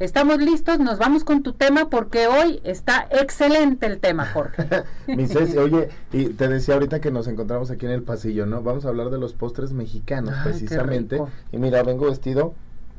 Estamos listos, nos vamos con tu tema porque hoy está excelente el tema, Jorge. Mi Ceci, oye, y te decía ahorita que nos encontramos aquí en el pasillo, ¿no? Vamos a hablar de los postres mexicanos, Ay, precisamente. Y mira, vengo vestido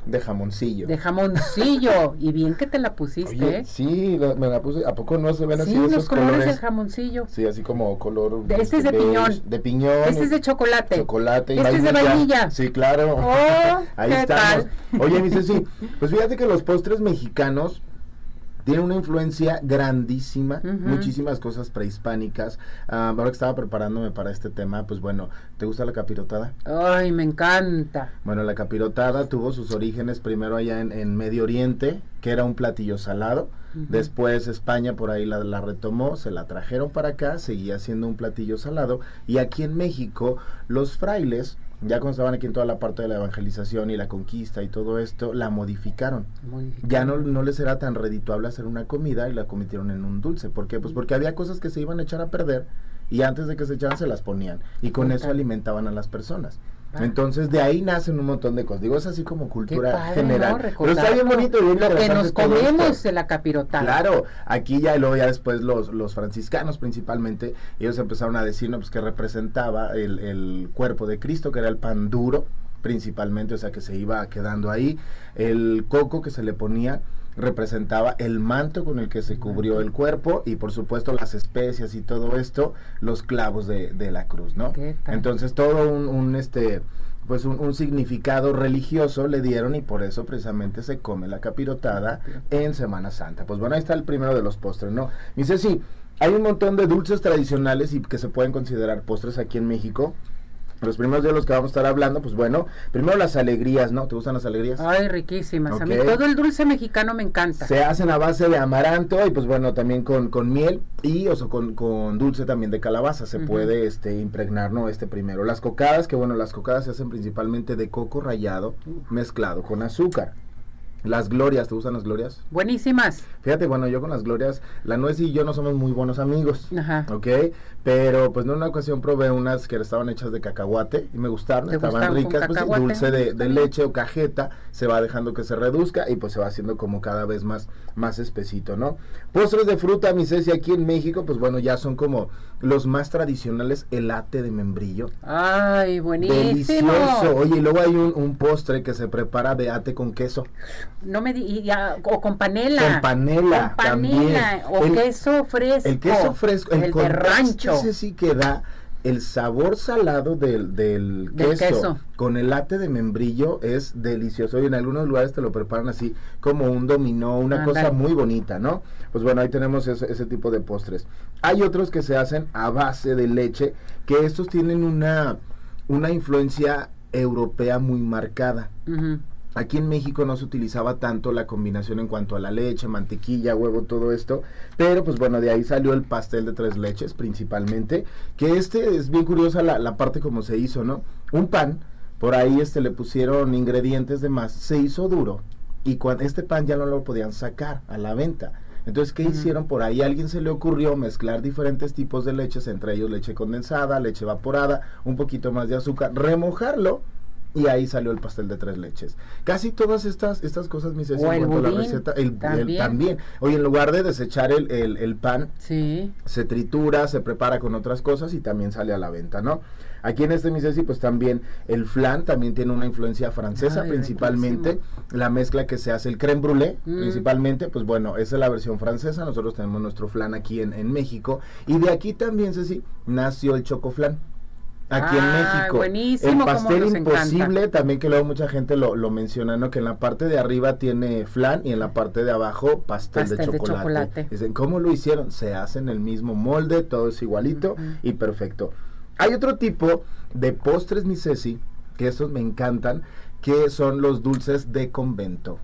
de jamoncillo. De jamoncillo. y bien que te la pusiste, Oye, ¿eh? sí, la- me la puse. ¿A poco no se ven así Sí, los esos colores jamoncillo. Sí, así como color. De- este es de beige, piñón. De piñón. Este es de chocolate. Chocolate y Este es de vainilla. Sí, claro. Oh, Ahí ¿qué estamos. tal? Oye, mi Ceci, pues fíjate que los postres mexicanos tienen una influencia grandísima, muchísimas cosas prehispánicas. Ah, ahora que estaba preparándome para este tema, pues bueno, ¿te gusta la capirotada? Ay, me encanta. Bueno, la capirotada tuvo sus orígenes primero allá en, en Medio Oriente, que era un platillo salado. Después España por ahí la, la retomó, se la trajeron para acá, seguía siendo un platillo salado. Y aquí en México, los frailes, ya cuando estaban aquí en toda la parte de la evangelización y la conquista y todo esto, la modificaron. Ya no, no les era tan redituable hacer una comida y la convirtieron en un dulce. ¿Por qué? Pues porque había cosas que se iban a echar a perder y antes de que se echaran se las ponían. Y con eso alimentaban a las personas. Entonces de ahí nacen un montón de cosas. Digo, es así como cultura padre, general. ¿no? Pero está bien bonito. bien Lo que nos comemos de la capirotada. Claro, aquí ya y luego ya después los, los franciscanos principalmente, ellos empezaron a decir, no, pues que representaba el, el cuerpo de Cristo, que era el pan duro, principalmente, o sea que se iba quedando ahí, el coco que se le ponía representaba el manto con el que se cubrió el cuerpo y por supuesto las especias y todo esto, los clavos de, de la cruz, ¿no? Entonces todo un, un, este pues un, un significado religioso le dieron y por eso precisamente se come la capirotada en Semana Santa. Pues bueno, ahí está el primero de los postres, ¿no? Dice, sí, hay un montón de dulces tradicionales y que se pueden considerar postres aquí en México. Los primeros de los que vamos a estar hablando, pues bueno, primero las alegrías, ¿no? ¿Te gustan las alegrías? Ay, riquísimas. A mí todo el dulce mexicano me encanta. Se hacen a base de amaranto y pues bueno, también con, con miel y o sea, con, con dulce también de calabaza se puede este impregnar, ¿no? Este primero. Las cocadas, que bueno, las cocadas se hacen principalmente de coco rallado mezclado con azúcar. Las glorias, ¿te gustan las glorias? Buenísimas. Fíjate, bueno, yo con las glorias, la nuez y yo no somos muy buenos amigos. Ajá. ¿Ok? Pero pues en una ocasión probé unas que estaban hechas de cacahuate y me gustaron, ¿Te estaban ricas, pues dulce de, leche o cajeta, se va dejando que se reduzca y pues se va haciendo como cada vez más, más espesito, ¿no? Postres de fruta, mi Ceci, aquí en México, pues bueno, ya son como los más tradicionales, el ate de membrillo. Ay, buenísimo. Delicioso. Oye, y luego hay un, un postre que se prepara de ate con queso. No me di- ya, o con panela. Con panela. Con panela. también. O El- queso fresco. El queso fresco, El, de contraste rancho. ese sí que da el sabor salado del, del Del queso, queso. con el late de membrillo es delicioso y en algunos lugares te lo preparan así como un dominó, una cosa muy bonita, ¿no? Pues bueno, ahí tenemos ese, ese tipo de postres. Hay otros que se hacen a base de leche, que estos tienen una, una influencia europea muy marcada. Ujú. Aquí en México no se utilizaba tanto la combinación en cuanto a la leche, mantequilla, huevo, todo esto, pero pues bueno, de ahí salió el pastel de tres leches principalmente, que este es bien curiosa la, la parte como se hizo, ¿no? Un pan, por ahí este le pusieron ingredientes de más, se hizo duro y cuando este pan ya no lo podían sacar a la venta. Entonces, ¿qué hicieron? Por ahí a alguien se le ocurrió mezclar diferentes tipos de leches, entre ellos leche condensada, leche evaporada, un poquito más de azúcar, remojarlo y ahí salió el pastel de tres leches. Casi todas estas estas cosas, mis O el la receta, el, el- también. también. Oye, en lugar de desechar el, el- el pan, Sí. se tritura, se prepara con otras cosas y también sale a la venta, ¿no? Aquí en este Misesi, pues también el flan también tiene una influencia francesa, Ay, principalmente la mezcla que se hace, el creme brûlée, Mm. principalmente, pues bueno, esa es la versión francesa, nosotros tenemos nuestro flan aquí en, en México, y de aquí también, Ceci, nació el chocoflan. Aquí en Ah, México. buenísimo, El pastel encanta. imposible, también que luego mucha gente lo, lo menciona, ¿no? Que en la parte de arriba tiene flan y en la parte de abajo pastel, Pastel de, de chocolate. Dicen, ¿cómo lo hicieron? Se hace en el mismo molde, todo es igualito y perfecto. Hay otro tipo de postres, mi Ceci, que esos me encantan, que son los dulces de convento.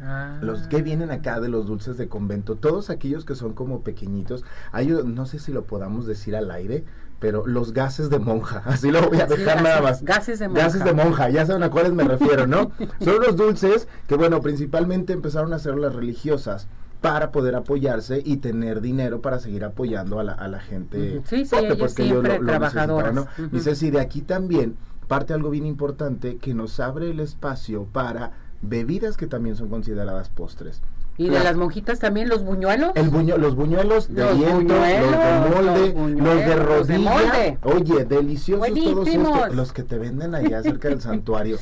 Ah. Los que vienen acá de los dulces de convento, todos aquellos que son como pequeñitos, hay, no sé si lo podamos decir al aire, pero los gases de monja, así lo voy a dejar gases- nada más. Gases de monja. Gases de monja, ya saben a cuáles me refiero, ¿no? Son los dulces que, bueno, principalmente empezaron a hacer las religiosas para poder apoyarse y tener dinero para seguir apoyando a la, a la gente. Sí, sí, ellos siempre trabajadoras. necesitaban, ¿no? Dice, sí, de aquí también parte algo bien importante que nos abre el espacio para bebidas que también son consideradas postres. Y de las monjitas también los buñuelos. El buño, los buñuelos de Los viento, buñuelos, los de molde, los los de buñuelos, los de rodilla. molde. Oye, deliciosos todos estos, los que te venden allá cerca del santuario.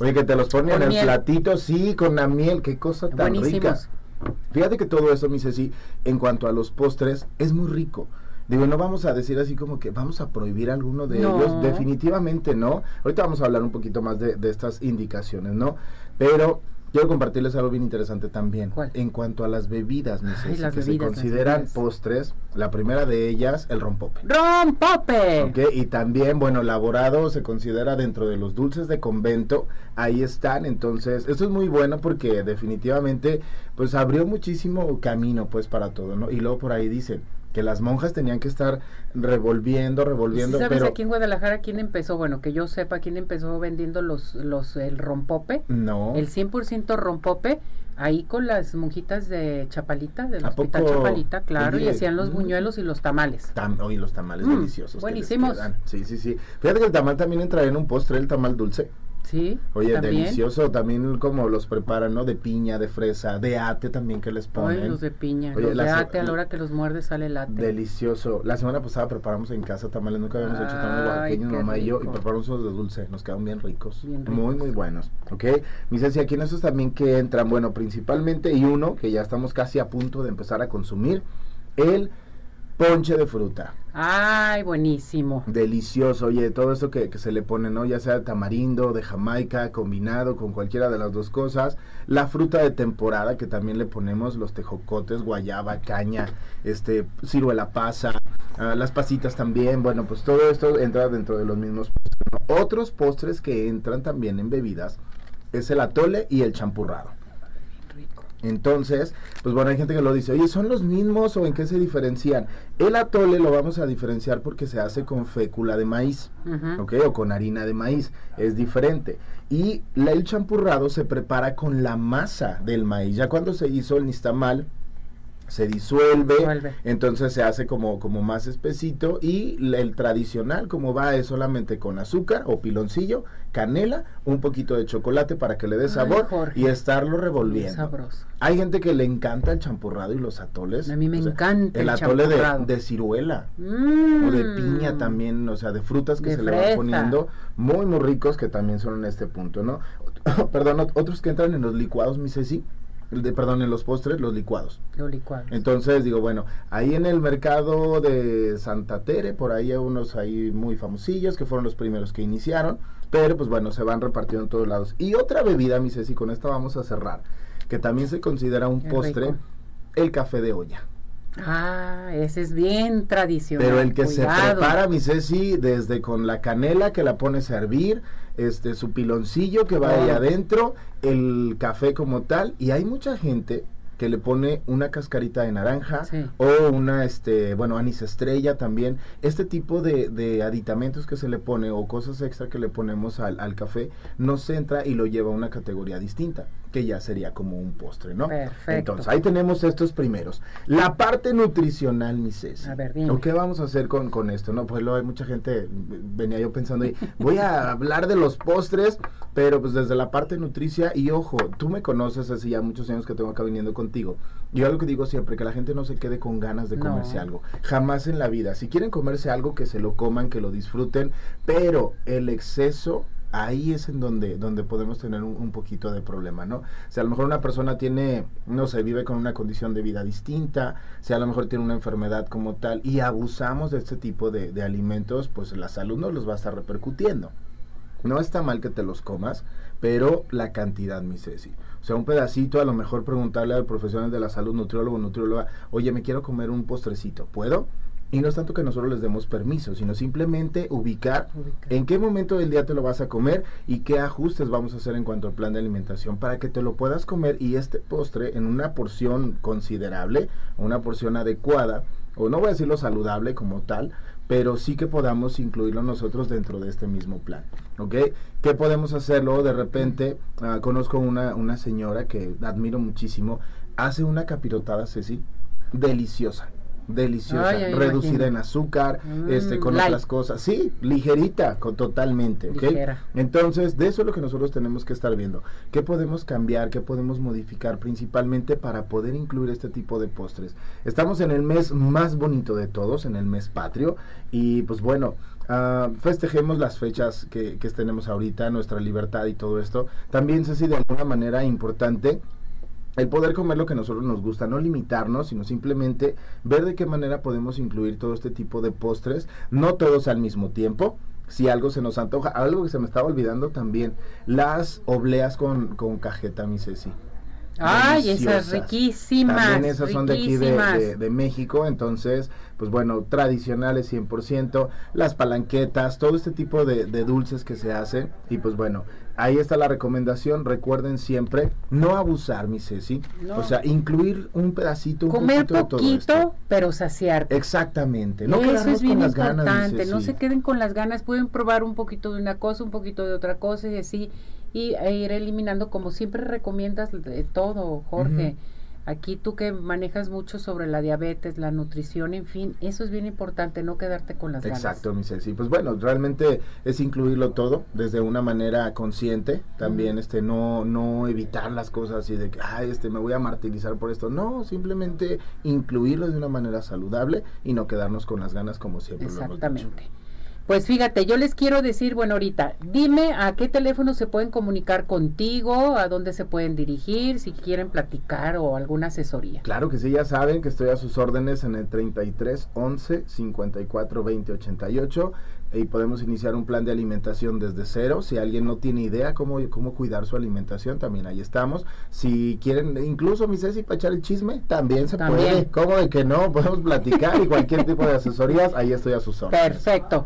Oye, que te los ponen Con en el miel. platito, sí, con la miel, qué cosa tan rica. Fíjate que todo eso, mi Ceci, en cuanto a los postres, es muy rico. Digo, no vamos a decir así como que vamos a prohibir alguno de No. ellos, definitivamente no. Ahorita vamos a hablar un poquito más de, de estas indicaciones, ¿no? Pero quiero compartirles algo bien interesante también. ¿Cuál? En cuanto a las bebidas, mi Ceci, las que bebidas, se consideran bebidas. postres, la primera de ellas, el rompope. ¡Rompope! ¿ok? Y también, bueno, elaborado se considera dentro de los dulces de convento, ahí están, entonces, esto es muy bueno porque definitivamente, pues abrió muchísimo camino, pues, para todo, ¿no? Y luego por ahí dicen que las monjas tenían que estar revolviendo, ¿Y revolviendo, ¿Sabes pero aquí en Guadalajara quién empezó? Bueno, que yo sepa quién empezó vendiendo los, los el rompope. no. El 100% rompope, ahí con las monjitas de Chapalita, del ¿A hospital poco? Chapalita, claro, y hacían los mm. buñuelos y los tamales. Tam- oye, los tamales Mm, deliciosos. buenísimos. Sí, sí, sí. Fíjate que el tamal también entraría en un postre, el tamal dulce. Sí, Oye, también. delicioso también como los preparan, ¿no? De piña, de fresa, de ate también que les ponen. Ay, los de piña, Oye, los de ate, a la hora que los muerdes sale el ate. Delicioso. La semana pasada preparamos en casa tamales, nunca habíamos hecho tamales oaxaqueños, mamá y yo, y rico. preparamos unos de dulce, nos quedaron bien ricos. Bien Muy, ricos. muy buenos. ¿Ok? Mi Ceci, aquí en esos también que entran, bueno, principalmente, y uno que ya estamos casi a punto de empezar a consumir, el ponche de fruta. Ay, buenísimo. Delicioso, oye, todo esto que, que se le pone, ¿no? Ya sea tamarindo, de Jamaica, combinado con cualquiera de las dos cosas. La fruta de temporada que también le ponemos, los tejocotes, guayaba, caña, este, ciruela pasa, ah, las pasitas también. Bueno, pues todo esto entra dentro de los mismos postres. ¿no? Otros postres que entran también en bebidas es el atole y el champurrado. Entonces, pues bueno, hay gente que lo dice, oye, ¿son los mismos o en qué se diferencian? El atole lo vamos a diferenciar porque se hace con fécula de maíz. ¿ok? O con harina de maíz, es diferente. Y la- el champurrado se prepara con la masa del maíz. Ya cuando se hizo el nistamal, se disuelve, entonces se hace como, como más espesito y el tradicional como va es solamente con azúcar o piloncillo, canela, un poquito de chocolate para que le dé sabor y estarlo revolviendo. sabroso. Hay gente que le encanta el champurrado y los atoles. A mí me o sea, encanta el el atole de, de ciruela Mm. o de piña también, o sea, de frutas que De se le van poniendo, muy muy ricos que también son en este punto, ¿no? Perdón, ot- otros que entran en los licuados, mi Ceci, de, perdón, en los postres, los licuados. Lo licuado. Entonces digo, bueno, ahí en el mercado de Santa Tere, por ahí hay unos ahí muy famosillos que fueron los primeros que iniciaron, pero pues bueno, se van repartiendo en todos lados. Y otra bebida, mi Ceci, con esta vamos a cerrar, que también se considera un postre, rico. el café de olla. Ah, ese es bien tradicional. Pero el que se prepara, mi Ceci, desde con la canela que la pones a hervir, este, su piloncillo que va ahí Oh. adentro, el café como tal, y hay mucha gente que le pone una cascarita de naranja Sí. o una, este, bueno, anís estrella también. Este tipo de, de aditamentos que se le pone o cosas extra que le ponemos al, al café nos entra y lo lleva a una categoría distinta, que ya sería como un postre, ¿no? Perfecto. Entonces, ahí tenemos estos primeros. La parte nutricional, mi Ceci. A ver, dime. ¿O qué vamos a hacer con, con esto? No, pues luego hay mucha gente, venía yo pensando, y voy a hablar de los postres, pero pues desde la parte nutricia, y ojo, tú me conoces hace ya muchos años que tengo acá viniendo contigo. Yo algo que digo siempre, que la gente no se quede con ganas de No. comerse algo. Jamás en la vida. Si quieren comerse algo, que se lo coman, que lo disfruten, pero el exceso ahí es en donde, donde podemos tener un, poquito de problema, ¿no? Si a lo mejor una persona tiene, no sé, vive con una condición de vida distinta, si a lo mejor tiene una enfermedad como tal y abusamos de este tipo de, alimentos, pues la salud no los va a estar repercutiendo. No está mal que te los comas, pero la cantidad, mi Ceci. O sea, un pedacito, a lo mejor preguntarle al profesional de la salud, nutriólogo, nutrióloga, oye, me quiero comer un postrecito, ¿puedo? Y no es tanto que nosotros les demos permiso, sino simplemente ubicar Ubicar. en qué momento del día te lo vas a comer y qué ajustes vamos a hacer en cuanto al plan de alimentación para que te lo puedas comer y este postre en una porción considerable, una porción adecuada, o no voy a decirlo saludable como tal, pero sí que podamos incluirlo nosotros dentro de este mismo plan, ¿ok? ¿Qué podemos hacerlo? De repente, ah, conozco una, una señora que admiro muchísimo, hace una capirotada, Ceci, deliciosa. Deliciosa, Ay, ay, reducida imagino. en azúcar, Mm, este, con light. otras cosas. Sí, ligerita, con, totalmente, ¿ok? Ligera. Entonces, de eso es lo que nosotros tenemos que estar viendo. ¿Qué podemos cambiar? ¿Qué podemos modificar? Principalmente para poder incluir este tipo de postres. Estamos en el mes más bonito de todos, en el mes patrio. Y pues bueno, ah, festejemos las fechas que, que tenemos ahorita, nuestra libertad y todo esto. También, Ceci, de alguna manera importante el poder comer lo que a nosotros nos gusta, no limitarnos, sino simplemente ver de qué manera podemos incluir todo este tipo de postres, no todos al mismo tiempo. Si algo se nos antoja, algo que se me estaba olvidando también, las obleas con, con cajeta, mi Ceci. Ay, esas riquísimas. También esas son de aquí de, de- de México, entonces, pues bueno, tradicionales 100%, las palanquetas, todo este tipo de, de dulces que se hacen. Y pues bueno, ahí está la recomendación. Recuerden siempre no abusar, mi Ceci. No. O sea, incluir un pedacito, un Comer poquito de todo poquito, esto. pero saciarte. Exactamente. No Eso es bien con las ganas, mi no se queden con las ganas, pueden probar un poquito de una cosa, un poquito de otra cosa y así, y e ir eliminando como siempre recomiendas de todo, Jorge. Aquí tú que manejas mucho sobre la diabetes, la nutrición, en fin, eso es bien importante, no quedarte con las Exacto, ganas. mi Ceci. Pues bueno, realmente es incluirlo todo desde una manera consciente. También este no no evitar las cosas y de que ay, este me voy a martirizar por esto. No, simplemente incluirlo de una manera saludable y no quedarnos con las ganas como siempre lo hemos dicho. Pues fíjate, yo les quiero decir, bueno, ahorita, dime a qué teléfono se pueden comunicar contigo, a dónde se pueden dirigir, si quieren platicar o alguna asesoría. Claro que sí, ya saben que estoy a sus órdenes en el 33 11 54 20 88 y podemos iniciar un plan de alimentación desde cero. Si alguien no tiene idea cómo, cómo cuidar su alimentación, también ahí estamos. Si quieren, incluso mi Ceci, para echar el chisme, también se También. puede. ¿Cómo de que no? Podemos platicar y cualquier tipo de asesorías, ahí estoy a sus órdenes. Perfecto.